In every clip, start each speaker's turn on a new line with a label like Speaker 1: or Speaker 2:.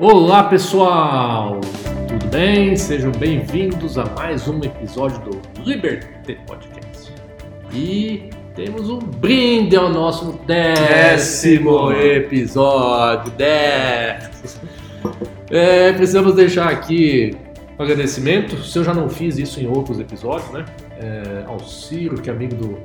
Speaker 1: Olá pessoal, tudo bem? Sejam bem-vindos a mais um episódio do Liberty Podcast. E temos um brinde ao nosso décimo episódio. Décimo. É, precisamos deixar aqui um agradecimento. Se eu já não fiz isso em outros episódios, né? É, ao Ciro, que é amigo do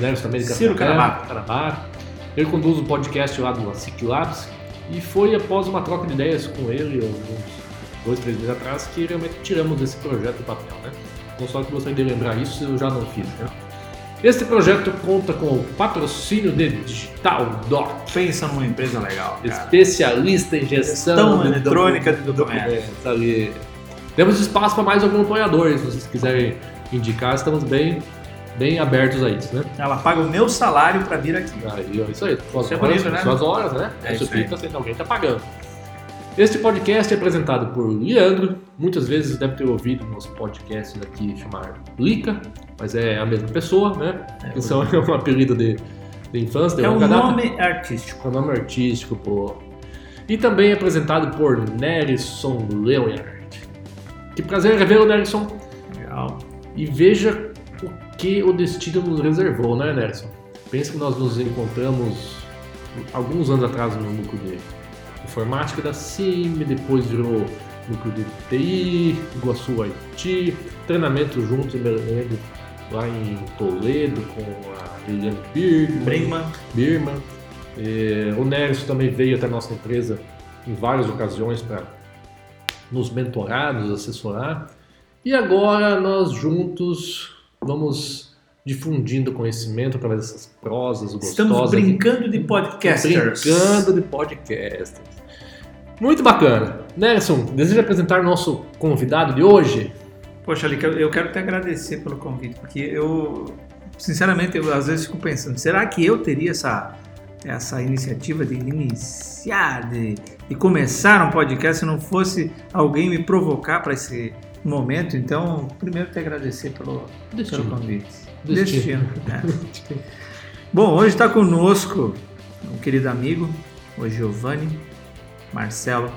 Speaker 1: Neres também
Speaker 2: Ciro.
Speaker 1: Canabá. Ele conduz o podcast lá do Asic Labs e foi após uma troca de ideias com ele, uns dois, três meses atrás, que realmente tiramos esse projeto do papel, né? Então só que gostaria de lembrar isso, eu já não fiz, né? Este projeto conta com o patrocínio de Digital Doc,
Speaker 2: Pensa numa empresa legal, cara.
Speaker 1: especialista em gestão
Speaker 2: Gestão
Speaker 1: de
Speaker 2: eletrônica de documentos.
Speaker 1: documentos ali. Temos espaço para mais algum apoiador, se vocês quiserem indicar, estamos bem, bem abertos a isso, né?
Speaker 2: Ela paga o meu salário pra vir aqui.
Speaker 1: Aí, isso aí. Suas
Speaker 2: Isso é
Speaker 1: horas,
Speaker 2: bonito, né?
Speaker 1: Suas horas, né?
Speaker 2: É
Speaker 1: isso fica sendo alguém tá pagando. Este podcast é apresentado por Leandro. Muitas vezes deve ter ouvido nosso podcast aqui chamar Lica, mas é a mesma pessoa, né? que são é um apelido de, de infância,
Speaker 2: É um
Speaker 1: longa data.
Speaker 2: nome artístico.
Speaker 1: É um nome artístico, pô. E também é apresentado por Nerison Leonard. Que prazer revê-lo, Nerison.
Speaker 2: Legal.
Speaker 1: E veja que o destino nos reservou, né, Nerson? Pensa que nós nos encontramos alguns anos atrás no núcleo de informática da CIM, depois virou núcleo de TI, Iguaçu Haiti, treinamento juntos em Belém, lá em Toledo com a Liliane.
Speaker 2: Brinkman.
Speaker 1: Birman. Eh, o Nerson também veio até a nossa empresa em várias ocasiões para nos mentorar, nos assessorar. E agora nós juntos vamos difundindo conhecimento através dessas prosas gostosas.
Speaker 2: Estamos brincando de podcasters.
Speaker 1: Brincando de podcasters. Muito bacana. Nelson, deseja apresentar o nosso convidado de hoje?
Speaker 2: Poxa, Lica, eu quero te agradecer pelo convite, porque eu, sinceramente, eu às vezes fico pensando, será que eu teria essa, essa iniciativa de iniciar, de, de começar um podcast se não fosse alguém me provocar para esse momento? Então, primeiro te agradecer pelo,
Speaker 1: Destino.
Speaker 2: pelo convite.
Speaker 1: Destino.
Speaker 2: Destino. Bom, hoje está conosco um querido amigo, o Giovanni Marcelo.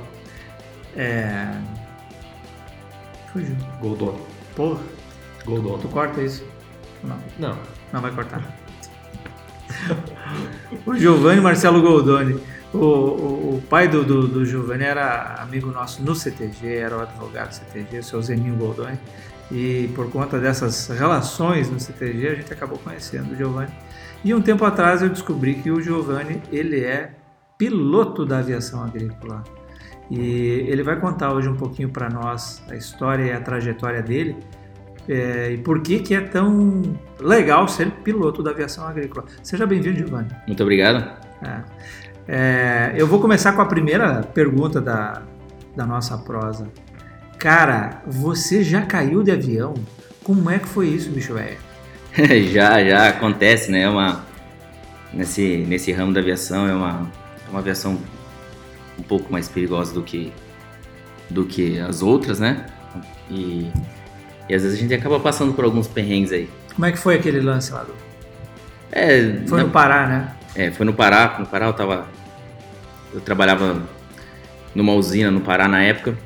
Speaker 2: É... Fugiu.
Speaker 1: Goldon.
Speaker 2: Porra,
Speaker 1: Goldon.
Speaker 2: tu corta isso? Não,
Speaker 1: Não.
Speaker 2: não vai cortar. o Giovanni Marcelo Goldoni. O, o, o pai do, do, do Giovanni era amigo nosso no CTG, era o advogado do CTG, o seu Zeninho Goldoni. E por conta dessas relações no CTG, a gente acabou conhecendo o Giovanni. E um tempo atrás eu descobri que o Giovanni, ele é piloto da aviação agrícola. E ele vai contar hoje um pouquinho para nós a história e a trajetória dele é, e por que, que é tão legal ser piloto da aviação agrícola. Seja bem-vindo, Giovanni.
Speaker 3: Muito obrigado.
Speaker 2: É. É, eu vou começar com a primeira pergunta da, da nossa prosa. Cara, você já caiu de avião? Como é que foi isso, bicho velho?
Speaker 3: já, já acontece, né? É uma, nesse, nesse ramo da aviação é uma, é uma aviação um pouco mais perigosa do que, do que as outras, né? E, e às vezes a gente acaba passando por alguns perrengues aí.
Speaker 2: Como é que foi aquele lance lá? Do...
Speaker 3: É,
Speaker 2: Foi
Speaker 3: na-
Speaker 2: no Pará, né?
Speaker 3: É, foi no Pará. No Pará eu tava. Eu trabalhava numa usina no Pará na época.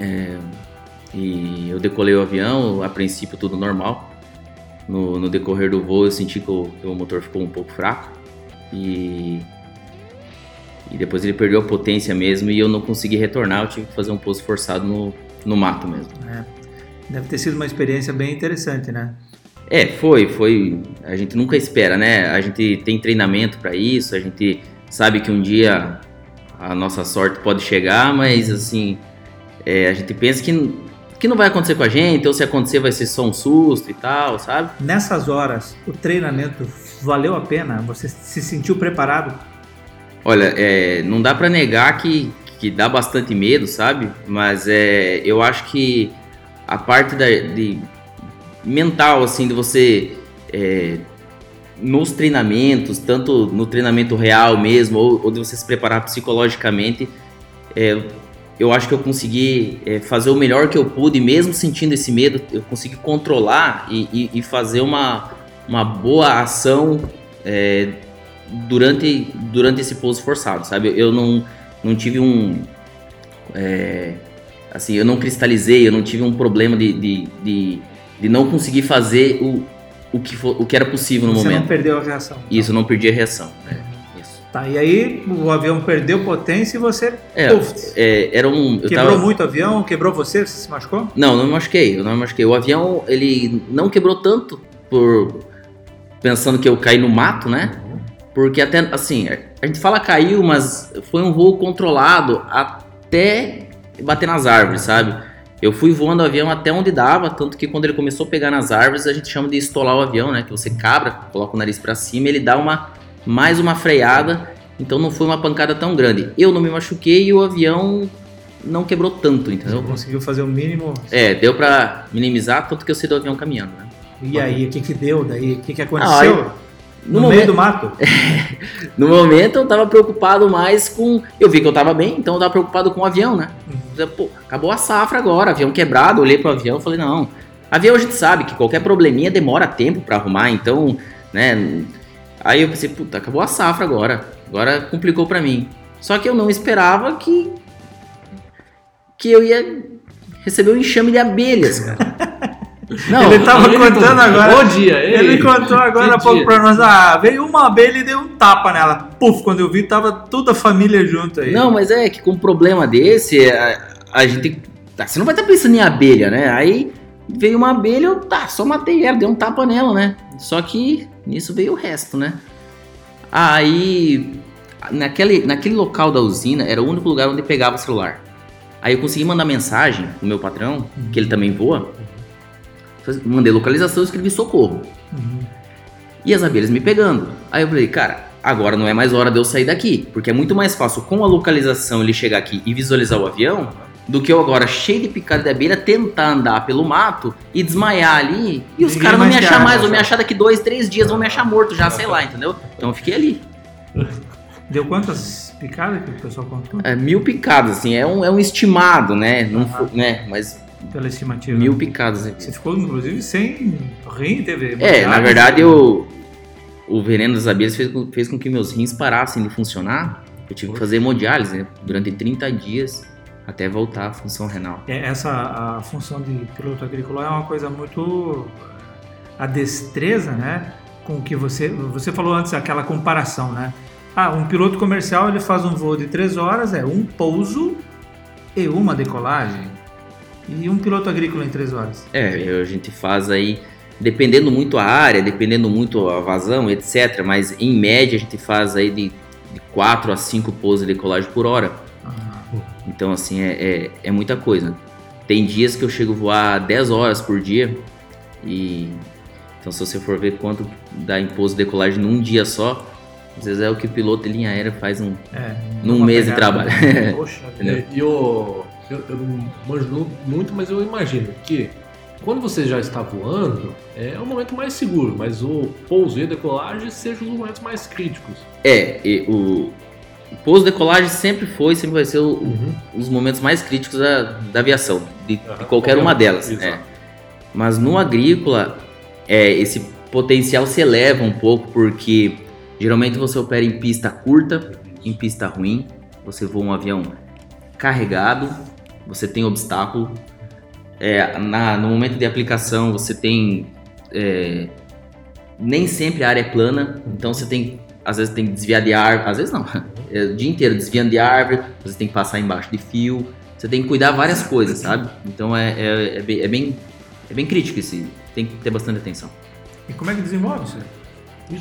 Speaker 3: É, e eu decolei o avião, a princípio tudo normal. No, no decorrer do voo eu senti que o, o motor ficou um pouco fraco. E. E depois ele perdeu a potência mesmo e eu não consegui retornar. Eu tive que fazer um pouso forçado no, no mato mesmo.
Speaker 2: É. Deve ter sido uma experiência bem interessante, né?
Speaker 3: É, foi, foi. A gente nunca espera, né? A gente tem treinamento pra isso, a gente sabe que um dia a nossa sorte pode chegar, mas assim, é, a gente pensa que, que não vai acontecer com a gente, ou se acontecer vai ser só um susto e tal, sabe?
Speaker 2: Nessas horas, o treinamento valeu a pena? Você se sentiu preparado?
Speaker 3: Olha, é, não dá pra negar que, que dá bastante medo, sabe? Mas é, eu acho que a parte da, de mental, assim, de você é, nos treinamentos, tanto no treinamento real mesmo, ou, ou de você se preparar psicologicamente, é, eu acho que eu consegui é, fazer o melhor que eu pude, mesmo sentindo esse medo, eu consegui controlar e, e- e fazer uma, uma boa ação é, durante, durante esse pouso forçado, sabe? Eu não, não tive um, É, assim, eu não cristalizei, eu não tive um problema de, de, de, de não conseguir fazer o, o, que for, o que era possível no
Speaker 2: Você
Speaker 3: momento.
Speaker 2: não perdeu a reação.
Speaker 3: Isso, eu não perdi a reação. Isso.
Speaker 2: Tá, e aí o avião perdeu potência e você
Speaker 3: É, é, era um.
Speaker 2: Quebrou
Speaker 3: tava,
Speaker 2: muito o avião, quebrou você, você se machucou?
Speaker 3: Não, não me machuquei, eu não me machuquei. O avião, ele não quebrou tanto por pensando que eu caí no mato, né? Porque até, assim, a gente fala caiu, mas foi um voo controlado até bater nas árvores, sabe? Eu fui voando o avião até onde dava, tanto que quando ele começou a pegar nas árvores, a gente chama de estolar o avião, né? Que você cabra, coloca o nariz pra cima, ele dá uma mais uma freada, então não foi uma pancada tão grande. Eu não me machuquei e o avião não quebrou tanto,
Speaker 2: Você
Speaker 3: entendeu?
Speaker 2: conseguiu fazer o mínimo.
Speaker 3: É, deu pra minimizar, tanto que eu saí do avião caminhando, né?
Speaker 2: E aí, o que que deu daí? O que que aconteceu?
Speaker 3: Ah,
Speaker 2: no,
Speaker 3: no
Speaker 2: meio do mato?
Speaker 3: No momento eu tava preocupado mais com. Eu vi que eu tava bem, então eu tava preocupado com o avião, né?
Speaker 2: Uhum.
Speaker 3: Pô, acabou a safra agora, avião quebrado, olhei pro avião e falei, não. Avião a gente sabe que qualquer probleminha demora tempo pra arrumar, então, né? Aí eu pensei, puta, acabou a safra agora. Agora complicou pra mim. Só que eu não esperava que. que eu ia receber um enxame de abelhas, cara. Não,
Speaker 2: Ele tava
Speaker 1: Ele
Speaker 2: contando
Speaker 1: contou.
Speaker 2: agora.
Speaker 1: Bom dia, ei.
Speaker 2: Ele contou agora há pouco
Speaker 1: dia.
Speaker 2: pra nós. Ah, veio uma abelha e deu um tapa nela. Puf, quando eu vi, tava toda a família junto aí.
Speaker 3: Não, mas é que com um problema desse, a, a gente. Tá, você não vai estar pensando em abelha, né? Aí veio uma abelha, eu tá, só matei ela, dei um tapa nela, né? Só que nisso veio o resto, né? Aí, naquele, naquele local da usina, era o único lugar onde pegava o celular. Aí eu consegui mandar mensagem pro meu patrão, que ele também voa. Mandei localização e escrevi socorro.
Speaker 2: Uhum.
Speaker 3: E as abelhas me pegando. Aí eu falei, cara, agora não é mais hora de eu sair daqui. Porque é muito mais fácil com a localização ele chegar aqui e visualizar o avião do que eu agora, cheio de picada de abelha, tentar andar pelo mato e desmaiar ali. E os caras não me achar
Speaker 2: acha,
Speaker 3: mais, vão me achar daqui dois, três dias, vão me achar morto já, sei lá, entendeu? Então eu fiquei ali.
Speaker 2: Deu quantas picadas que o pessoal contou?
Speaker 3: É, mil picadas, assim, é um, é um estimado, né? Não foi- né? Mas
Speaker 2: Pela estimativa.
Speaker 3: mil picadas. né?
Speaker 2: Você ficou, inclusive, sem rim, teve.
Speaker 3: É, na verdade, eu, o veneno das abelhas fez, com- fez com que meus rins parassem de funcionar. Eu tive que fazer hemodiálise né, durante 30 dias até voltar à função renal.
Speaker 2: É, Essa a função de piloto agrícola é uma coisa muito a destreza, né? Com que você você falou antes aquela comparação, né? Ah, um piloto comercial ele faz um voo de três horas, é um pouso e uma decolagem. E um piloto agrícola em três horas.
Speaker 3: É, a gente faz aí, dependendo muito a área, dependendo muito a vazão, etc. Mas em média a gente faz aí de, de 4 a 5 pousos de decolagem por hora.
Speaker 2: Ah,
Speaker 3: Então, assim, é, é, é muita coisa. Tem dias que eu chego a voar 10 horas por dia. E. Então, se você for ver quanto dá em pouso de decolagem num dia só, às vezes é o que o piloto de linha aérea faz um.
Speaker 2: é,
Speaker 3: Num mês de trabalho.
Speaker 2: Poxa,
Speaker 3: Entendeu?
Speaker 1: E eu, eu, eu não manjo muito, mas eu imagino que quando você já está voando, é o momento mais seguro, mas o pouso e a decolagem sejam os momentos mais críticos.
Speaker 3: É, e o. O pouso de decolagem sempre foi, sempre vai ser o- os momentos mais críticos da, da aviação, de, de
Speaker 1: Aham,
Speaker 3: qualquer,
Speaker 1: qualquer
Speaker 3: uma
Speaker 1: um,
Speaker 3: delas. é. Mas no agrícola, é, esse potencial se eleva um pouco, porque geralmente você opera em pista curta, em pista ruim, você voa um avião carregado, você tem obstáculo. É, na- no momento de aplicação, você tem. é, nem sempre a área é plana, então você tem. Às vezes tem que desviar de árvore, às vezes não. É, o dia inteiro desviando de árvore, você tem que passar embaixo de fio, você tem que cuidar várias coisas, sabe? Então é, é, é bem, é, bem, é bem crítico esse. Tem que ter bastante atenção.
Speaker 2: E como é que desenvolve isso?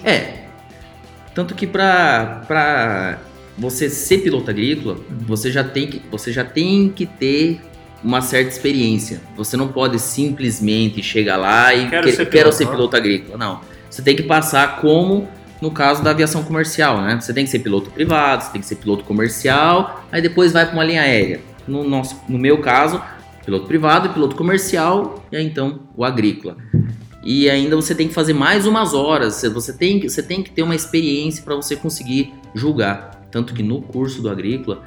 Speaker 3: É. Tanto que pra você ser piloto agrícola, você já, tem que, você já tem que ter uma certa experiência. Você não pode simplesmente chegar lá e
Speaker 2: Quero
Speaker 3: que-
Speaker 2: ser
Speaker 3: quero
Speaker 2: piloto,
Speaker 3: ser piloto agrícola. Não. Você tem que passar como no caso da aviação comercial, né? Você tem que ser piloto privado, você tem que ser piloto comercial, aí depois vai para uma linha aérea. No, nosso, no meu caso, piloto privado, piloto comercial e aí então o agrícola. E ainda você tem que fazer mais umas horas, você- você tem, que- você tem que ter uma experiência para você conseguir julgar. Tanto que no curso do agrícola,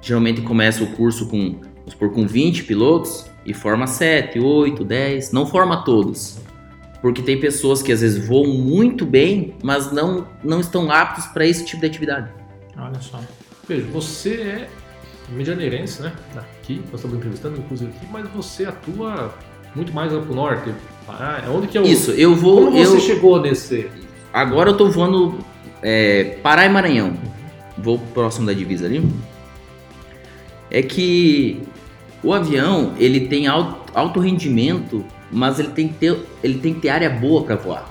Speaker 3: geralmente começa o curso com, vamos supor, com 20 pilotos e forma 7, 8, 10, não forma todos. Porque tem pessoas que às vezes voam muito bem, mas não, não estão aptos para esse tipo de atividade.
Speaker 2: Olha só.
Speaker 1: Veja, você é medianeirense, né? Aqui, nós estamos entrevistando, inclusive aqui, mas você atua muito mais lá pro norte. Ah, onde que é o...
Speaker 3: Isso, eu vou.
Speaker 1: Como
Speaker 3: eu,
Speaker 1: você chegou nesse...
Speaker 3: Agora eu tô voando é, Pará e Maranhão. Vou próximo da divisa ali. É que o avião ele tem alto, alto rendimento, mas ele tem que ter, ele tem que ter área boa para voar.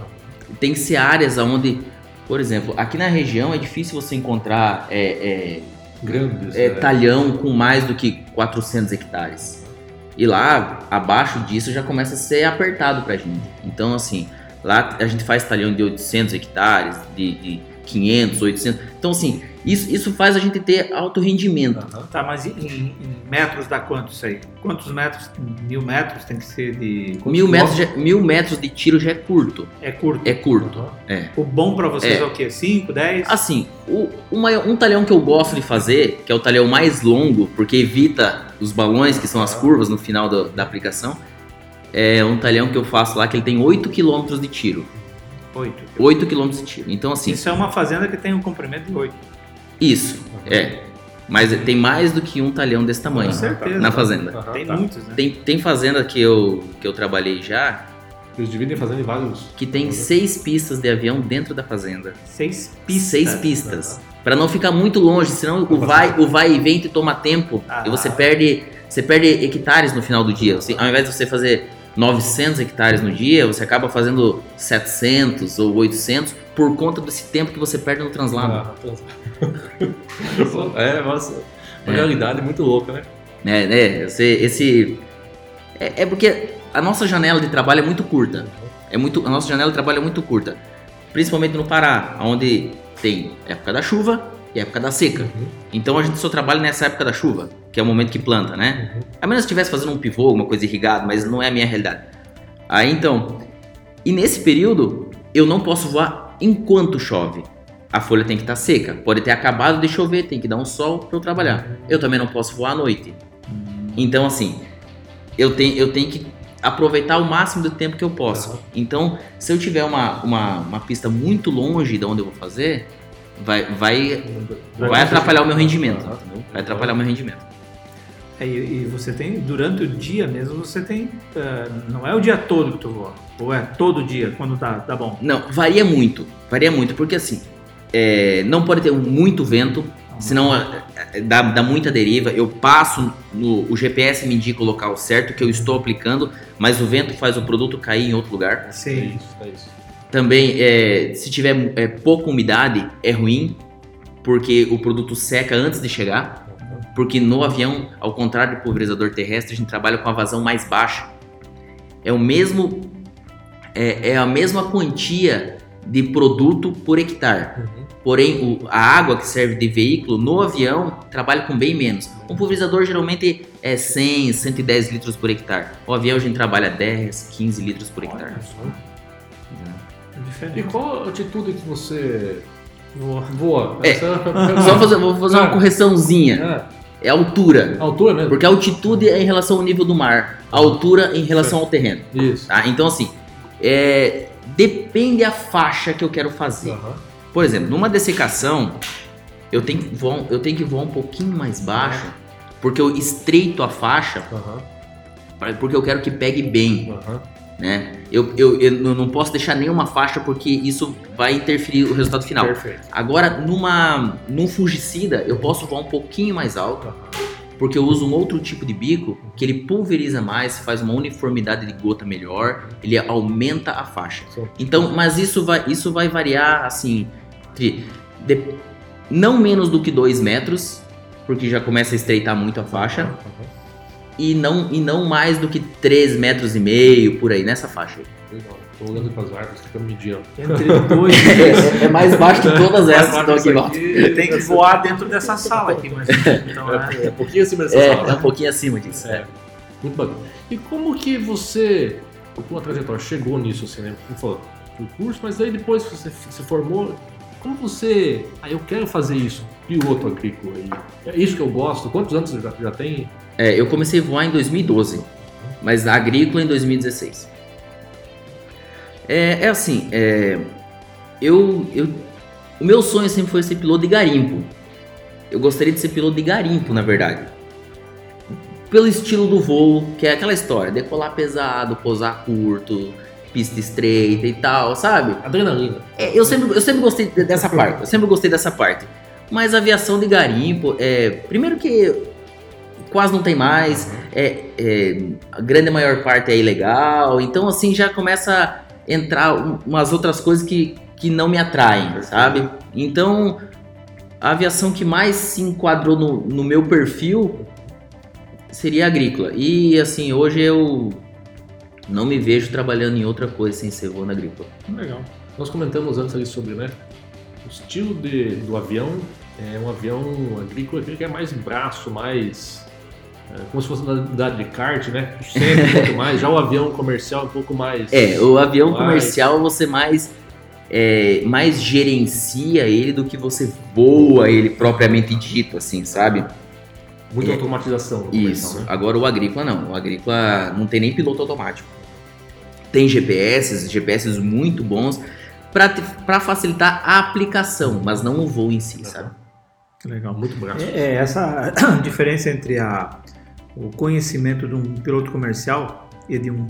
Speaker 3: Tem que ser áreas onde, por exemplo, aqui na região é difícil você encontrar é,
Speaker 1: Grandes,
Speaker 3: é, é,
Speaker 1: né?
Speaker 3: talhão com mais do que 400 hectares. E lá, abaixo disso, já começa a ser apertado pra gente. Então, assim, lá a gente faz talhão de 800 hectares, de, de 500, 800. Então, assim, isso, isso faz a gente ter alto rendimento.
Speaker 1: Aham.
Speaker 2: Tá, mas em, em metros dá quanto isso aí? Quantos metros? Mil metros tem que ser de.
Speaker 3: Mil metros, já- mil metros de tiro já é curto.
Speaker 2: É curto.
Speaker 3: É curto.
Speaker 1: Aham.
Speaker 3: É.
Speaker 2: O bom pra vocês é,
Speaker 3: É.
Speaker 2: o quê? 5, 10?
Speaker 3: Assim, o, uma- um talhão que eu gosto de fazer, que é o talhão mais longo, porque evita os balões, que são as curvas no final do- da aplicação, é um talhão que eu faço lá que ele tem 8 km de tiro.
Speaker 2: 8.
Speaker 3: 8 km de tiro. Então, assim,
Speaker 2: Isso é uma fazenda que tem um comprimento de 8.
Speaker 3: isso, é. Mas tem mais do que um talhão desse tamanho
Speaker 2: Com certeza.
Speaker 3: na fazenda.
Speaker 2: Tem
Speaker 1: tá.
Speaker 2: muitos, né?
Speaker 3: Tem, tem fazenda que eu, que eu trabalhei já,
Speaker 1: Eles dividem fazendo em vários...
Speaker 3: que tem seis pistas de avião dentro da fazenda.
Speaker 2: Seis pistas.
Speaker 3: Seis pistas. Pra não ficar muito longe, senão o vai, o vai e vem te toma tempo
Speaker 2: Ah.
Speaker 3: e você perde, você perde hectares no final do dia. Você- ao invés de você fazer 900 hectares no dia, você acaba fazendo 700 ou 800 por conta desse tempo que você perde no translado.
Speaker 1: Ah, é, nossa, uma
Speaker 3: É.
Speaker 1: realidade muito louca, né?
Speaker 3: né, né? Esse, esse é, é porque a nossa janela de trabalho é muito curta. É muito, a nossa janela de trabalho é muito curta, principalmente no Pará, onde tem época da chuva e época da seca.
Speaker 1: Uhum.
Speaker 3: Então a gente só trabalha nessa época da chuva, que é o momento que planta, né?
Speaker 1: Uhum.
Speaker 3: A menos que estivesse fazendo um pivô, alguma coisa irrigada, mas não é a minha realidade. Aí então, e nesse período eu não posso voar enquanto chove. A folha tem que estar seca. Pode ter acabado de chover, tem que dar um sol para eu trabalhar. Eu também não posso voar à noite. Então assim, eu tenho, eu tenho que aproveitar o máximo do tempo que eu posso. Então, se eu tiver uma, uma, uma pista muito longe de onde eu vou fazer, vai, vai, vai atrapalhar o meu rendimento. Vai atrapalhar o meu rendimento.
Speaker 2: É, e, e você tem, durante o dia mesmo, você tem. ah, não é o dia todo que tu voa. Ou é todo dia, quando tá, tá bom.
Speaker 3: Não, varia muito. Varia muito, porque assim, é, não pode ter muito vento, senão é, é, dá, dá muita deriva. Eu passo, no, o GPS me indica o local certo que eu estou aplicando, mas o vento faz o produto cair em outro lugar.
Speaker 1: É
Speaker 2: Sim.
Speaker 1: isso, é isso.
Speaker 3: Também, é, se tiver é, pouca umidade, é ruim, porque o produto seca antes de chegar. Porque no avião, ao contrário do pulverizador terrestre, a gente trabalha com a vazão mais baixa. É o mesmo, é, é a mesma quantia de produto por hectare.
Speaker 1: Uhum.
Speaker 3: Porém, o- a água que serve de veículo no avião trabalha com bem menos. Um pulverizador geralmente é 100, 110 litros por hectare. O avião a gente trabalha 10, 15 litros por hectare.
Speaker 2: É
Speaker 1: E
Speaker 2: diferente.
Speaker 1: qual a altitude que você
Speaker 2: Voa.
Speaker 1: voa?
Speaker 3: É,
Speaker 1: Essa-
Speaker 3: Só fazer, vou fazer uma
Speaker 1: Ah.
Speaker 3: correçãozinha.
Speaker 1: Ah,
Speaker 3: É altura.
Speaker 1: a altura mesmo?
Speaker 3: Porque a altitude é em relação ao nível do mar, a altura em relação ao terreno.
Speaker 1: Isso.
Speaker 3: Tá? Então, assim, é, depende a faixa que eu quero fazer.
Speaker 1: Aham.
Speaker 3: Por exemplo, numa dessecação, eu tenho, que voar, um- eu tenho que voar um pouquinho mais baixo, porque eu estreito a faixa,
Speaker 1: Aham.
Speaker 3: pra- porque eu quero que pegue bem.
Speaker 1: Aham.
Speaker 3: Né? Eu, eu, eu não posso deixar nenhuma faixa, porque isso vai interferir o resultado final.
Speaker 1: Perfeito.
Speaker 3: Agora, numa, num fungicida, eu posso voar um pouquinho mais alto, porque eu uso um outro tipo de bico que ele pulveriza mais, faz uma uniformidade de gota melhor, ele aumenta a faixa.
Speaker 1: Sim.
Speaker 3: Então, mas isso vai, isso vai variar assim, entre de- não menos do que 2 metros, porque já começa a estreitar muito a faixa,
Speaker 1: Aham.
Speaker 3: E não, e não mais do que 3 metros e meio, por aí, nessa faixa. aí.
Speaker 1: Legal. Tô olhando para as árvores, tentando medir.
Speaker 2: Entre dois e
Speaker 3: É, é mais baixo que todas essas que estão aqui.
Speaker 2: Ele tem que voar dentro dessa sala aqui, mas. Então, é.
Speaker 1: É, é um pouquinho acima dessa
Speaker 3: É,
Speaker 1: sala.
Speaker 3: é um pouquinho acima disso.
Speaker 1: É. Muito bacana. E como que você, com a trajetória, chegou nisso, assim, né? Como falou, foi curso, mas aí depois que você se formou, como você... Ah, eu quero fazer isso, piloto agrícola. E é isso que eu gosto. Quantos anos você já, já tem?
Speaker 3: É, eu comecei a voar em 2012, mas a agrícola em 2016. É, é assim, é, eu, eu, o meu sonho sempre foi ser piloto de garimpo. eu gostaria de ser piloto de garimpo, na verdade. Pelo estilo do voo, que é aquela história, decolar pesado, pousar curto, pista estreita e tal, sabe?
Speaker 1: Adrenalina.
Speaker 3: É, eu, sempre, eu sempre gostei de- dessa parte, eu sempre gostei dessa parte. Mas a aviação de garimpo, é, primeiro que quase não tem mais, é, é, a grande maior parte é ilegal, então assim já começa a entrar um- umas outras coisas que, que não me atraem, sabe? Então a aviação que mais se enquadrou no, no meu perfil seria agrícola. E assim, hoje eu não me vejo trabalhando em outra coisa sem ser voo na agrícola.
Speaker 1: Legal. Nós comentamos antes ali sobre, né? O estilo de, do avião é um avião agrícola que é mais braço, mais. É, como se fosse uma unidade de kart, né? Sempre um pouco mais. Já o avião comercial é um pouco mais.
Speaker 3: É, o avião
Speaker 1: mais-
Speaker 3: comercial você mais, é, mais gerencia ele do que você voa ele propriamente dito, assim, sabe?
Speaker 1: Muita
Speaker 3: é.
Speaker 1: automatização.
Speaker 3: Isso.
Speaker 1: né?
Speaker 3: Agora o agrícola não. O agrícola não tem nem piloto automático. Tem GPS, GPS muito bons para facilitar a aplicação, mas não o voo em si, sabe?
Speaker 2: Que legal.
Speaker 1: Muito braço.
Speaker 2: É, é essa diferença entre a, o conhecimento de um piloto comercial e de um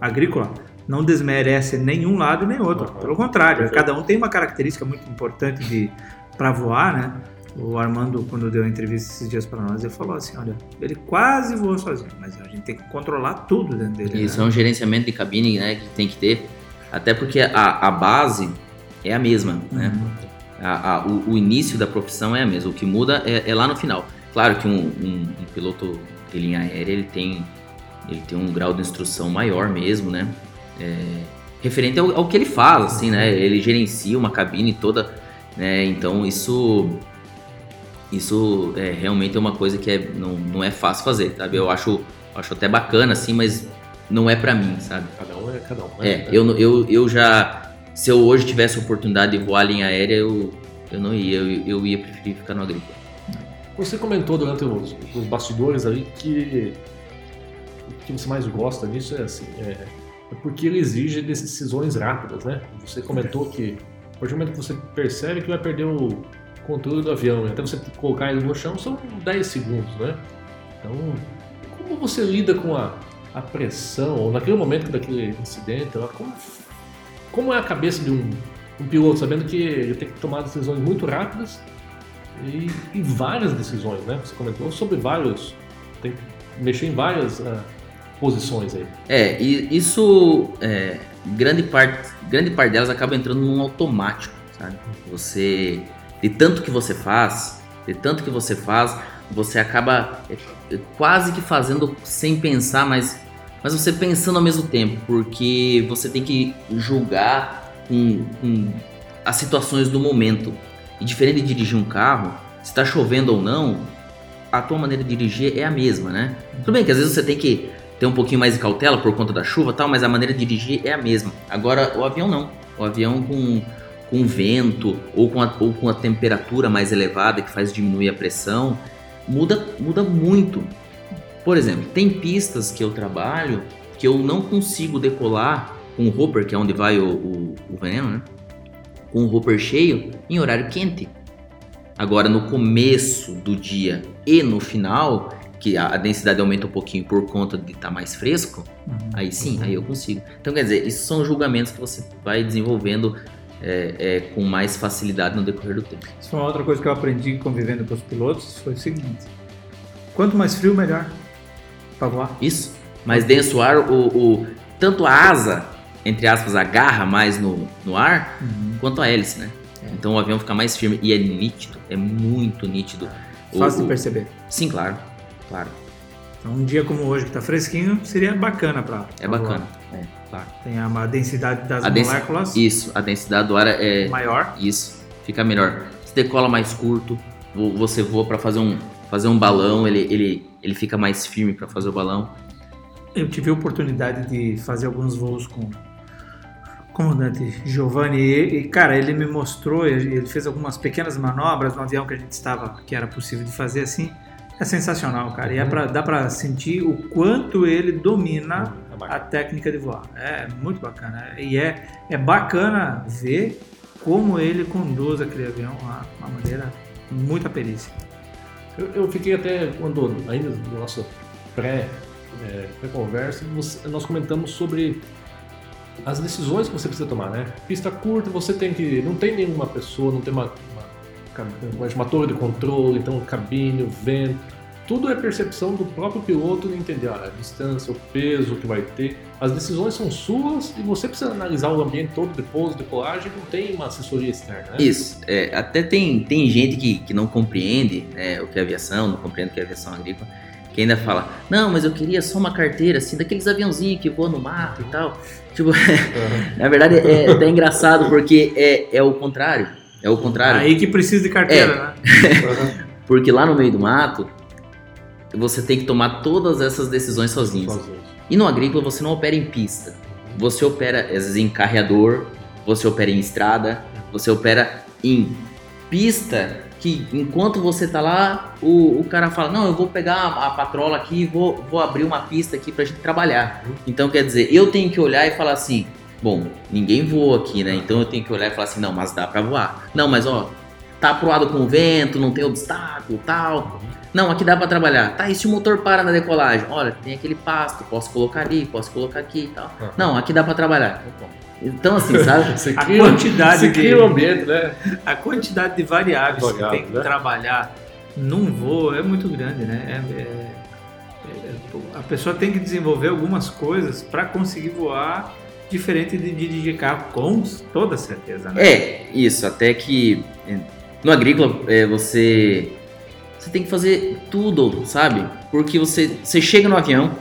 Speaker 2: agrícola não desmerece nenhum lado nem outro.
Speaker 1: Uhum.
Speaker 2: Pelo contrário,
Speaker 1: Perfeito.
Speaker 2: cada um tem uma característica muito importante de para voar, né? O Armando, quando deu a entrevista esses dias para nós, ele falou assim: olha, ele quase voou sozinho, mas a gente tem que controlar tudo dentro dele.
Speaker 3: Isso
Speaker 2: né?
Speaker 3: é um gerenciamento de cabine né, que tem que ter. Até porque a, a base é a mesma, né?
Speaker 2: Uhum.
Speaker 3: A- a- o, o início da profissão é a mesma, o que muda é, é lá no final. Claro que um, um- um piloto de linha aérea ele tem, ele tem um grau de instrução maior mesmo, né? É, referente ao, ao que ele faz, assim, né? Ele gerencia uma cabine toda, né? Então isso, isso é, realmente é uma coisa que é, não, não é fácil fazer, sabe? Eu acho, acho até bacana, assim, mas não é pra mim, sabe?
Speaker 1: Cada um é cada um. né?
Speaker 3: É, eu, eu, eu já. Se eu hoje tivesse a oportunidade de voar linha aérea, eu, eu não ia. Eu, eu ia preferir ficar no agrícola.
Speaker 1: Você comentou durante os, os bastidores ali que o que você mais gosta disso é assim, é, é porque ele exige decisões rápidas, né? Você comentou que a partir do momento que você percebe que vai perder o controle do avião, até você colocar ele no chão são 10 segundos, né? Então, como você lida com a, a pressão, ou naquele momento daquele incidente, como, como é a cabeça de um, um piloto, sabendo que ele tem que tomar decisões muito rápidas e, e várias decisões, né? Você comentou sobre vários. Tem que mexer em várias ah, posições aí.
Speaker 3: É, e isso. é, grande, parte, grande parte delas acaba entrando num automático, sabe? Você. De tanto que você faz, de tanto que você faz, você acaba é, quase que fazendo sem pensar, mas, mas você pensando ao mesmo tempo, porque você tem que julgar com, com as situações do momento. E diferente de dirigir um carro, se está chovendo ou não, a tua maneira de dirigir é a mesma, né? Tudo bem que às vezes você tem que ter um pouquinho mais de cautela por conta da chuva tal, mas a maneira de dirigir é a mesma. Agora, o avião não. O avião com, com vento ou com, a, ou com a temperatura mais elevada que faz diminuir a pressão, muda, muda muito. Por exemplo, tem pistas que eu trabalho que eu não consigo decolar com o hopper, que é onde vai o, o, o veneno, né? Com o hopper cheio em horário quente. Agora, no começo do dia e no final, que a, densidade aumenta um pouquinho por conta de estar mais fresco,
Speaker 2: Uhum.
Speaker 3: aí sim, aí eu consigo. Então, quer dizer, isso são julgamentos que você vai desenvolvendo é, é, com mais facilidade no decorrer do tempo.
Speaker 2: Isso foi uma outra coisa que eu aprendi convivendo com os pilotos, foi o seguinte. Quanto mais frio, melhor para voar.
Speaker 3: Isso. Mais denso o ar, o, o- tanto a asa, entre aspas, agarra mais no, no ar, quanto a hélice, né?
Speaker 2: É.
Speaker 3: Então o avião fica mais firme e é nítido, é muito nítido. O-
Speaker 2: Fácil de
Speaker 3: o-
Speaker 2: perceber.
Speaker 3: Sim, claro, claro.
Speaker 2: Então, um dia como hoje, que tá fresquinho, seria bacana para
Speaker 3: É bacana. É, claro.
Speaker 2: Tem a uma densidade das
Speaker 3: A densi-
Speaker 2: moléculas
Speaker 3: Isso, a densidade do ar é,
Speaker 2: maior.
Speaker 3: Isso, fica melhor. Você decola mais curto, vo- você voa para fazer um, fazer um balão, ele, ele, ele fica mais firme para fazer o balão.
Speaker 2: Eu tive a oportunidade de fazer alguns voos com comandante Giovanni e, e, cara, ele me mostrou, ele fez algumas pequenas manobras no avião que a gente estava, que era possível de fazer assim. É sensacional, cara. E é pra, dá pra sentir o quanto ele domina
Speaker 1: É
Speaker 2: a técnica de voar. É muito bacana. E é, é bacana ver como ele conduz aquele avião lá de uma maneira muita perícia.
Speaker 1: Eu, eu fiquei até quando, ainda no nosso pré, é, pré-conversa, você- nós comentamos sobre as decisões que você precisa tomar, né? Pista curta, você tem que. Não tem nenhuma pessoa, não tem uma, uma, uma torre de controle, então cabine, o vento. Tudo é percepção do próprio piloto de entender ah, a distância, o peso que vai ter. As decisões são suas e você precisa analisar o ambiente todo de pouso, decolagem, não tem uma assessoria externa, né?
Speaker 3: Isso. É, até tem, tem gente que, que não compreende né, o que é aviação, não compreende o que é aviação agrícola, que ainda fala, não, mas eu queria só uma carteira, assim, daqueles aviãozinhos que voam no mato e tal. Tipo, na verdade é até engraçado, porque é, é o contrário. É o contrário.
Speaker 2: Aí que precisa de carteira,
Speaker 3: É.
Speaker 2: né?
Speaker 3: Porque lá no meio do mato, você tem que tomar todas essas decisões sozinho.
Speaker 1: Sozinho.
Speaker 3: E no agrícola você não opera em pista. Você opera, às vezes, em carreador, você opera em estrada, você opera em pista que enquanto você tá lá, o, o cara fala, não, eu vou pegar a, a patrola aqui e vou, vou abrir uma pista aqui pra gente trabalhar. Então quer dizer, eu tenho que olhar e falar assim, bom, ninguém voa aqui, né? Então eu tenho que olhar e falar assim, não, mas dá pra voar. Não, mas ó, tá aproado com o vento, não tem obstáculo, tal. Não, aqui dá pra trabalhar. Tá, e se o motor para na decolagem? Olha, tem aquele pasto, posso colocar ali, posso colocar aqui e tal. Não, aqui dá pra trabalhar. Então assim, sabe?
Speaker 1: Você
Speaker 2: A
Speaker 1: cria,
Speaker 2: quantidade
Speaker 1: você
Speaker 2: de-
Speaker 1: cria um ambiente, né?
Speaker 2: A quantidade de variáveis que tem que
Speaker 1: né?
Speaker 2: trabalhar num voo é muito grande, né? É- é- é- a pessoa tem que desenvolver algumas coisas para conseguir voar diferente de dirigir carro, com toda certeza, né?
Speaker 3: É, isso, até que é, no agrícola é, você você tem que fazer tudo, sabe? Porque você você chega no avião,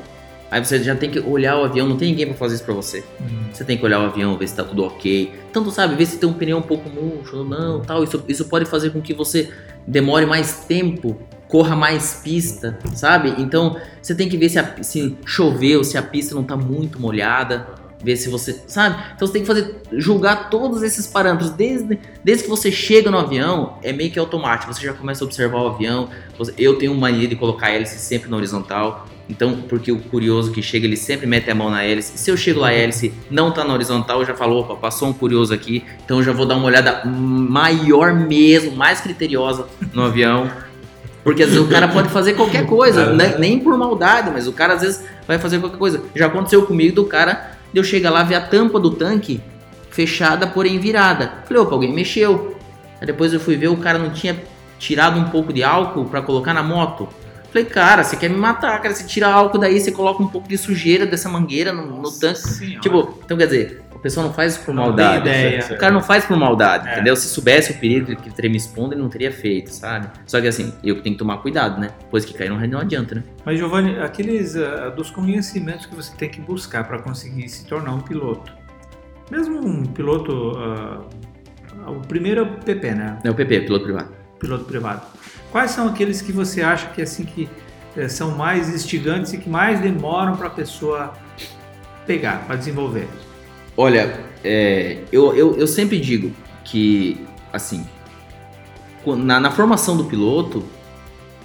Speaker 3: aí você já tem que olhar o avião, não tem ninguém para fazer isso para você.
Speaker 2: Hum.
Speaker 3: Você tem que olhar o avião, ver se tá tudo ok. Tanto sabe, ver se tem um pneu um pouco murcho ou não, tal. Isso, isso pode fazer com que você demore mais tempo, corra mais pista, sabe? Então você tem que ver se, a- se choveu, se a pista não tá muito molhada, ver se você, sabe? Então você tem que fazer julgar todos esses parâmetros desde, desde que você chega no avião, é meio que automático. Você já começa a observar o avião. Você- eu tenho mania de colocar a hélice sempre na horizontal. Então, porque o curioso que chega, ele sempre mete a mão na hélice. Se eu chego lá, a hélice não tá na horizontal, eu já falo, opa, passou um curioso aqui. Então eu já vou dar uma olhada maior mesmo, mais criteriosa no avião. Porque às vezes o cara pode fazer qualquer coisa, né? nem por maldade, mas o cara às vezes vai fazer qualquer coisa. Já aconteceu comigo do cara, de eu chegar lá, ver a tampa do tanque fechada, porém virada. Falei, opa, alguém mexeu. Aí depois eu fui ver, o cara não tinha tirado um pouco de álcool pra colocar na moto. Falei, cara, você quer me matar, cara. Você tira álcool daí, você coloca um pouco de sujeira dessa mangueira no, no tanque.
Speaker 2: Senhora.
Speaker 3: Tipo, então quer dizer, a pessoa não faz isso por
Speaker 2: Não
Speaker 3: maldade.
Speaker 2: tem ideia.
Speaker 3: O cara não faz por maldade,
Speaker 2: É.
Speaker 3: entendeu? Se soubesse o perigo que teria me expondo, ele não teria feito, sabe? Só que assim, eu que tenho que tomar cuidado, né? Pois que cair não, não adianta, né?
Speaker 2: Mas Giovanni, aqueles ah, dos conhecimentos que você tem que buscar para conseguir se tornar um piloto. Mesmo um piloto, ah, o primeiro é o PP, né?
Speaker 3: É o PP, piloto privado.
Speaker 2: Piloto privado. Quais são aqueles que você acha que assim que eh, são mais instigantes e que mais demoram para a pessoa pegar, para desenvolver?
Speaker 3: Olha, é, eu, eu, eu sempre digo que, assim, na, na formação do piloto,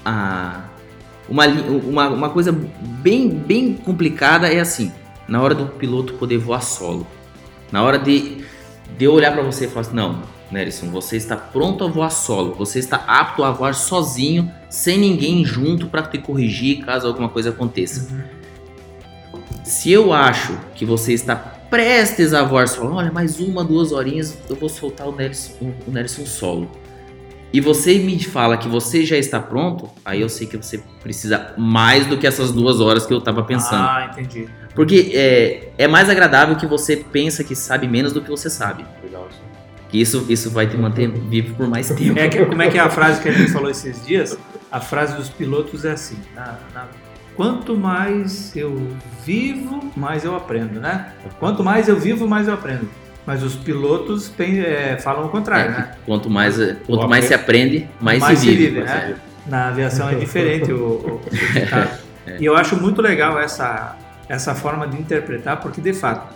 Speaker 3: a, uma, uma, uma coisa bem, bem complicada é assim, na hora do piloto poder voar solo. Na hora de, de eu olhar para você e falar assim, não, Nelson, você está pronto a voar solo, você está apto a voar sozinho, sem ninguém junto para te corrigir caso alguma coisa aconteça. Se eu acho que você está prestes a voar solo, olha, mais uma, duas horinhas, eu vou soltar o Nelson, o Nelson solo. E você me fala que você já está pronto, aí eu sei que você precisa mais do que essas duas horas que eu estava pensando.
Speaker 2: Ah, entendi.
Speaker 3: Porque é, é mais agradável que você pensa que sabe menos do que você sabe.
Speaker 1: Legal isso.
Speaker 3: Que isso, isso vai te manter vivo por mais tempo.
Speaker 2: É que- como é que é a frase que a gente falou esses dias? A frase dos pilotos é assim: na- na- quanto mais eu vivo, mais eu aprendo, né? Quanto mais eu vivo, mais eu aprendo. Mas os pilotos pen- é, falam o contrário,
Speaker 3: É,
Speaker 2: né?
Speaker 3: quanto mais, quanto mais se aprende, mais,
Speaker 2: Mais
Speaker 3: se
Speaker 2: se
Speaker 3: vive.
Speaker 2: vive, né? Na aviação é diferente o, o- o ditado. E eu acho muito legal essa, essa forma de interpretar, porque de fato,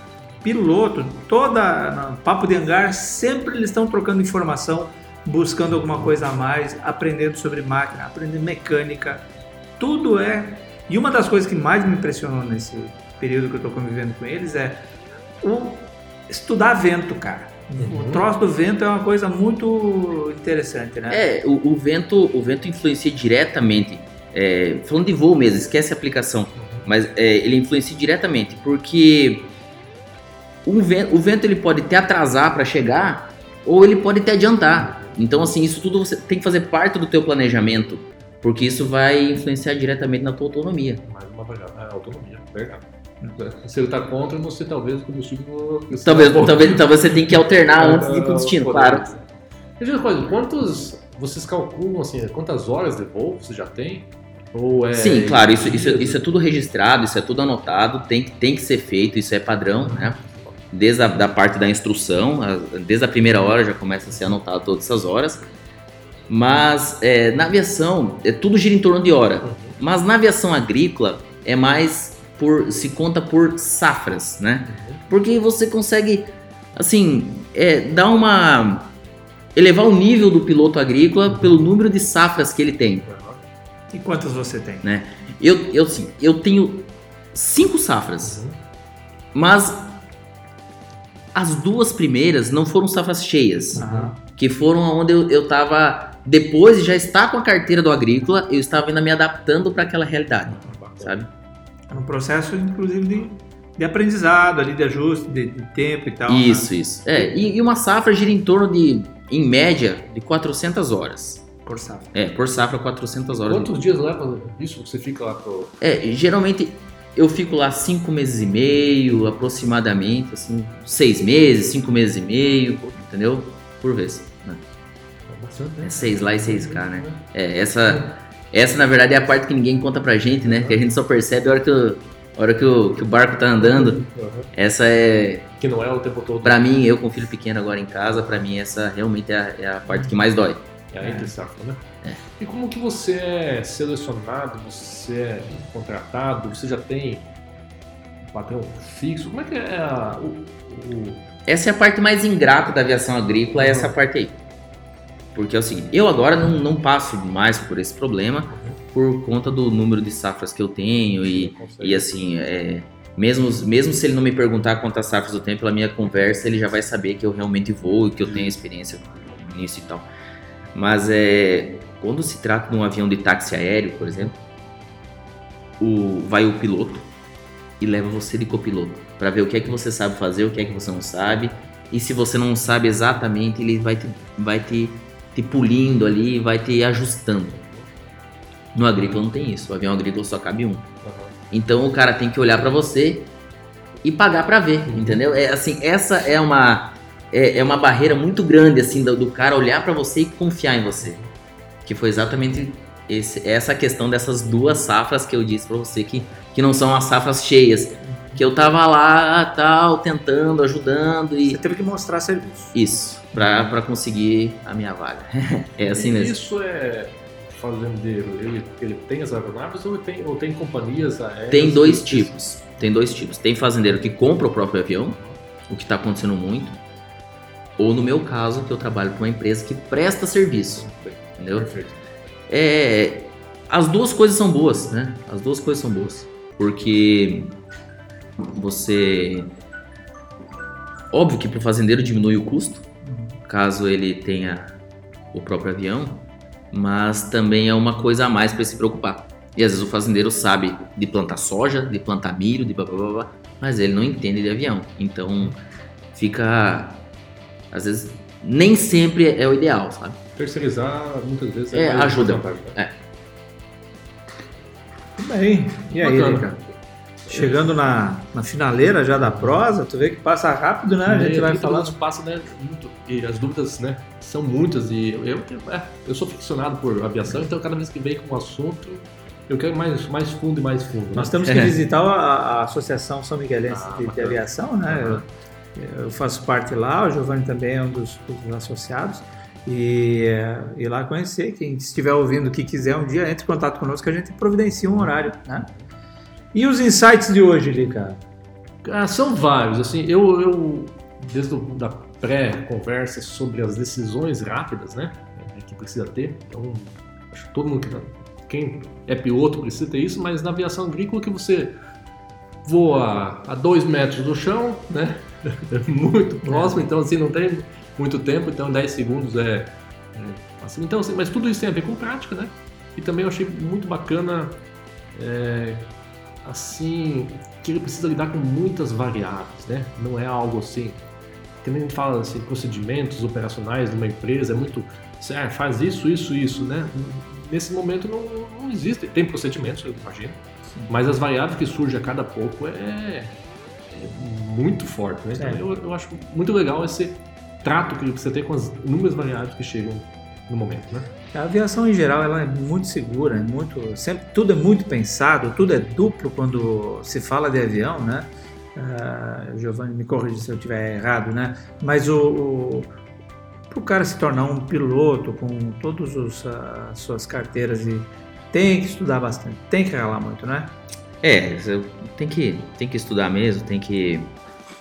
Speaker 2: piloto, toda papo de hangar, sempre eles estão trocando informação, buscando alguma coisa a mais, aprendendo sobre máquina, aprendendo mecânica, tudo é. E uma das coisas que mais me impressionou nesse período que eu estou convivendo com eles é o estudar vento, cara. O troço do vento é uma coisa muito interessante, né?
Speaker 3: É, o, o vento, o vento influencia diretamente. é, falando de voo mesmo, esquece a aplicação. Mas é, ele influencia diretamente, porque o vento, o vento ele pode te atrasar para chegar ou ele pode te adiantar. Então, assim, isso tudo você tem que fazer parte do teu planejamento, porque isso vai influenciar diretamente na tua autonomia.
Speaker 1: Mais uma variável. É, autonomia, verdade. Se ele está contra, você talvez o combustível.
Speaker 3: Talvez,
Speaker 1: tá
Speaker 3: talvez, talvez você tenha que alternar antes de ir pro destino, claro.
Speaker 1: Uma coisa, quantos vocês calculam assim, quantas horas de voo você já tem? Ou é
Speaker 3: Sim, claro, isso, isso, isso é tudo registrado, isso é tudo anotado, tem, que- tem que ser feito, isso é padrão, né? Desde a da parte da instrução, desde a primeira hora já começa a ser anotado todas essas horas. Mas é, na aviação, é, tudo gira em torno de hora.
Speaker 1: Uhum.
Speaker 3: Mas na aviação agrícola é mais por. se conta por safras, né? Porque você consegue, assim, é, dar uma. elevar o nível do piloto agrícola pelo número de safras que ele tem.
Speaker 2: E quantas você tem?
Speaker 3: Eu, eu, assim, eu tenho cinco safras,
Speaker 1: Uhum.
Speaker 3: mas as duas primeiras não foram safras cheias,
Speaker 2: Aham.
Speaker 3: que foram onde eu, eu tava. Depois de já estar com a carteira do agrícola, eu estava ainda me adaptando para aquela realidade, sabe?
Speaker 2: É um processo, inclusive, de, de aprendizado ali, de ajuste, de, de tempo e tal. né?
Speaker 3: Isso, isso. É, e, e uma safra gira em torno de, em média, de 400 horas.
Speaker 2: Por safra.
Speaker 3: É, por safra, 400 horas.
Speaker 1: Quantos dias leva isso? Você fica lá pro.
Speaker 3: É, geralmente eu fico lá cinco meses e meio, aproximadamente, assim, seis meses, cinco meses e meio, entendeu? Por vez. né?
Speaker 1: Né?
Speaker 3: É seis lá e seis cá, né? É, essa, essa na verdade é a parte que ninguém conta pra gente, né? Que a gente só percebe a hora que o, hora que o, que o barco tá andando. Essa é,
Speaker 1: Que não é o tempo todo.
Speaker 3: pra mim, eu com filho pequeno agora em casa, pra mim essa realmente é a, é a parte que mais dói.
Speaker 1: É a entre safra, né?
Speaker 3: É.
Speaker 1: E como que você é selecionado, você é contratado, você já tem um padrão fixo? Como é que é a, o, o-
Speaker 3: Essa é a parte mais ingrata da aviação agrícola, é essa parte aí. Porque é o seguinte, eu agora não, não passo mais por esse problema por conta do número de safras que eu tenho e, e assim, é, mesmo, mesmo se ele não me perguntar quantas safras eu tenho pela minha conversa, ele já vai saber que eu realmente vou e que eu tenho experiência nisso e tal. Mas é, quando se trata de um avião de táxi aéreo, por exemplo, o, vai o piloto e leva você de copiloto para ver o que é que você sabe fazer, o que é que você não sabe. E se você não sabe exatamente, ele vai te, vai te, te pulindo ali, vai te ajustando. No agrícola não tem isso. O avião agrícola só cabe um.
Speaker 1: Uhum.
Speaker 3: Então o cara tem que olhar para você e pagar para ver, entendeu? É assim, essa é uma é, é uma barreira muito grande assim do, do cara olhar para você e confiar em você. Que foi exatamente esse- essa questão dessas duas safras que eu disse para você que que não são as safras cheias, que eu tava lá tal tentando, ajudando e
Speaker 2: Você teve que mostrar serviço.
Speaker 3: isso para para conseguir a minha vaga. é assim
Speaker 1: E
Speaker 3: mesmo.
Speaker 1: Isso é fazendeiro, ele, ele tem as aeronaves ou tem, ou tem companhias aéreas?
Speaker 3: Tem dois tipos. Tem dois tipos. Tem fazendeiro que compra o próprio avião, o que está acontecendo muito. Ou no meu caso, que eu trabalho para uma empresa que presta serviço. Entendeu?
Speaker 1: Perfeito.
Speaker 3: É, as duas coisas são boas, né? As duas coisas são boas. Porque você. Óbvio que para o fazendeiro diminui o custo, caso ele tenha o próprio avião, mas também é uma coisa a mais para se preocupar. E às vezes o fazendeiro sabe de plantar soja, de plantar milho, de blá blá blá, blá, mas ele não entende de avião. Então fica. Às vezes nem sempre é o ideal, sabe?
Speaker 1: Terceirizar muitas vezes
Speaker 3: É,
Speaker 1: mais
Speaker 3: ajuda.
Speaker 1: vantagem, né?
Speaker 2: Tudo bem. E aí,
Speaker 1: Bacana.
Speaker 2: Ricardo? Chegando na, na finaleira já da prosa, tu vê que passa rápido, né? A gente
Speaker 1: É,
Speaker 2: vai
Speaker 1: 30
Speaker 2: falando.
Speaker 1: passa, né, muito, e as dúvidas, né, são muitas e eu, eu, é, eu sou ficcionado por aviação, então cada vez que vem com um assunto, eu quero mais, mais fundo e mais fundo. né?
Speaker 2: Nós temos que visitar a, a Associação São Miguelense
Speaker 1: Ah,
Speaker 2: de, de. Aviação, né? Eu, eu faço parte lá, o Giovanni também é um dos, dos associados. E, eh, e lá conhecer, quem estiver ouvindo que quiser um dia, entre em contato conosco que a gente providencia um horário, né? E os insights de hoje, Ricardo?
Speaker 1: Ah, são vários, assim, eu, eu desde da pré-conversa sobre as decisões rápidas, né, que precisa ter, então, acho que todo mundo, que- quem é piloto precisa ter isso, mas na aviação agrícola que você voa a dois metros do chão, né, muito próximo, então assim, não tem muito tempo, então 10 segundos é, é assim, então, assim, mas tudo isso tem a ver com prática, né? E também eu achei muito bacana, é, assim, que ele precisa lidar com muitas variáveis, né? Não é algo assim, que nem a gente fala assim, procedimentos operacionais de uma empresa, é muito, certo, faz isso, isso, isso, né? Nesse momento não, não existe, tem procedimentos, eu imagino, mas as variáveis que surgem a cada pouco é, é muito forte, né? Então
Speaker 2: É.
Speaker 1: eu, eu acho muito legal esse trato que precisa ter com as inúmeras variáveis que chegam no momento, né?
Speaker 2: A aviação em geral ela é muito segura, é muito, sempre tudo é muito pensado, tudo é duplo quando se fala de avião, né? Ah, Giovanni me corrija se eu estiver errado, né? Mas o, o para o cara se tornar um piloto com todas as suas carteiras e tem que estudar bastante, tem que ralar muito, né?
Speaker 3: É, tem que, tem que estudar mesmo, tem que.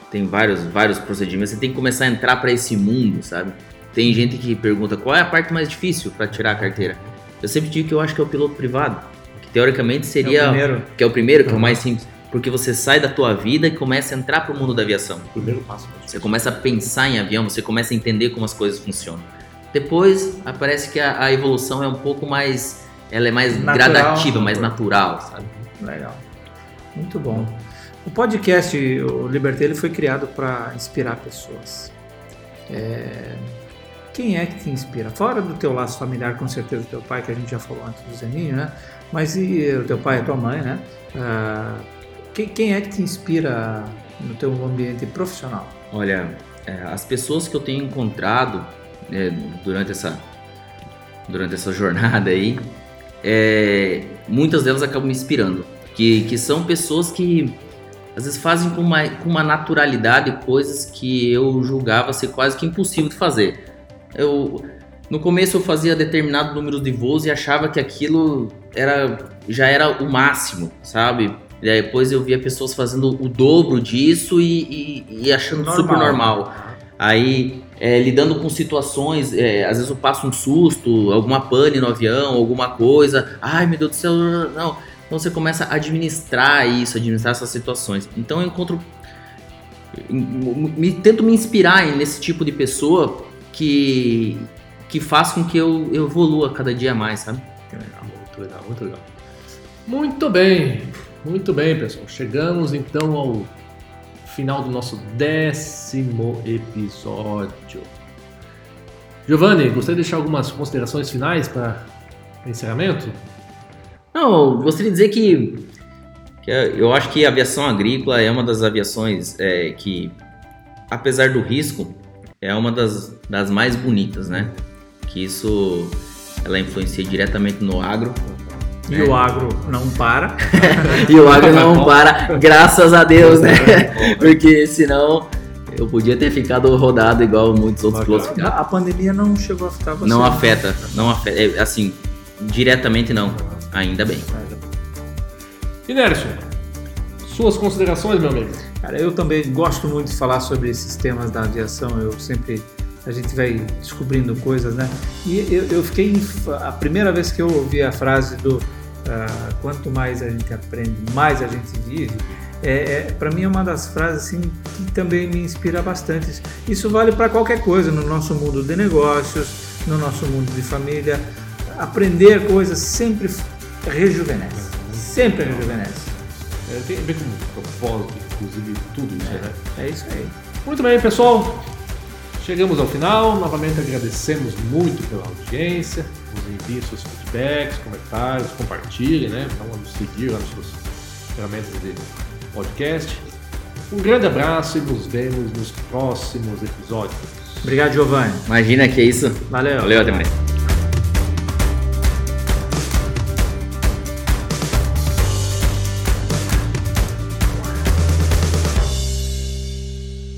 Speaker 3: Tem vários, vários procedimentos, você tem que começar a entrar para esse mundo, sabe? Tem gente que pergunta qual é a parte mais difícil para tirar a carteira. Eu sempre digo que eu acho que é o piloto privado, que teoricamente seria.
Speaker 2: É o primeiro.
Speaker 3: Que é o primeiro, que é o mais simples. Porque você sai da tua vida e começa a entrar pro mundo da aviação.
Speaker 1: Primeiro passo.
Speaker 3: Você começa a pensar em avião, você começa a entender como as coisas funcionam. Depois, aparece que a, a evolução é um pouco mais. Ela é mais
Speaker 2: Natural.
Speaker 3: gradativa, mais natural, sabe?
Speaker 2: Legal. Muito bom. O podcast, o Liberté, ele foi criado para inspirar pessoas. É, Quem é que te inspira? Fora do teu laço familiar, com certeza, teu pai, que a gente já falou antes do Zeninho, né? Mas e o teu pai e tua mãe, né? Ah, quem, quem é que te inspira no teu ambiente profissional?
Speaker 3: Olha, é, as pessoas que eu tenho encontrado é, durante essa durante essa jornada aí, é, muitas delas acabam me inspirando, que, que são pessoas que às vezes fazem com uma, com uma naturalidade coisas que eu julgava ser quase que impossível de fazer. Eu no começo eu fazia determinado número de voos e achava que aquilo era já era o máximo, sabe? E aí depois eu via pessoas fazendo o dobro disso e, e- e achando
Speaker 2: Normal.
Speaker 3: super normal. Aí, é, lidando com situações, é, às vezes eu passo um susto, alguma pane no avião, alguma coisa. Ai, meu Deus do céu, não. Então você começa a administrar isso, administrar essas situações. Então eu encontro. Me, tento me inspirar nesse tipo de pessoa que, que faz com que eu, eu evolua cada dia mais, sabe?
Speaker 1: Muito legal, muito legal. Muito bem, muito bem, pessoal. Chegamos então ao final do nosso décimo episódio. Giovanni, gostaria de deixar algumas considerações finais para encerramento?
Speaker 3: Não, eu gostaria de dizer que, que eu acho que a aviação agrícola é uma das aviações é, que, apesar do risco, é uma das, das mais bonitas, né? Que isso ela influencia diretamente no agro.
Speaker 2: E
Speaker 3: É.
Speaker 2: o agro não para.
Speaker 3: E o agro não para, graças a Deus, né? Porque senão eu podia ter ficado rodado igual muitos outros pilotos ficaram.
Speaker 2: A pandemia não chegou a afetar você.
Speaker 3: Não afeta, não afeta. é, Assim, diretamente não. Ainda bem.
Speaker 1: E Nerson, suas considerações, meu amigo?
Speaker 2: Cara, eu também gosto muito de falar sobre esses temas da aviação. Eu sempre a gente vai descobrindo coisas, né? E eu, eu fiquei a primeira vez que eu ouvi a frase do ah, quanto mais a gente aprende, mais a gente vive. É, é para mim é uma das frases assim que também me inspira bastante. Isso vale para qualquer coisa no nosso mundo de negócios, no nosso mundo de família. Aprender coisas sempre rejuvenesce, sempre rejuvenesce.
Speaker 1: É, tem a ver com propósito, inclusive, tudo isso, né?
Speaker 2: É isso aí.
Speaker 1: Muito bem, pessoal. Chegamos ao final. Novamente agradecemos muito pela audiência. Nos enviem seus feedbacks, comentários, compartilhem, né? Vamos nos seguir lá nas suas ferramentas de podcast. Um grande abraço e nos vemos nos próximos episódios.
Speaker 2: Obrigado, Giovanni.
Speaker 3: Imagina que é isso.
Speaker 2: Valeu.
Speaker 3: Valeu, até mais.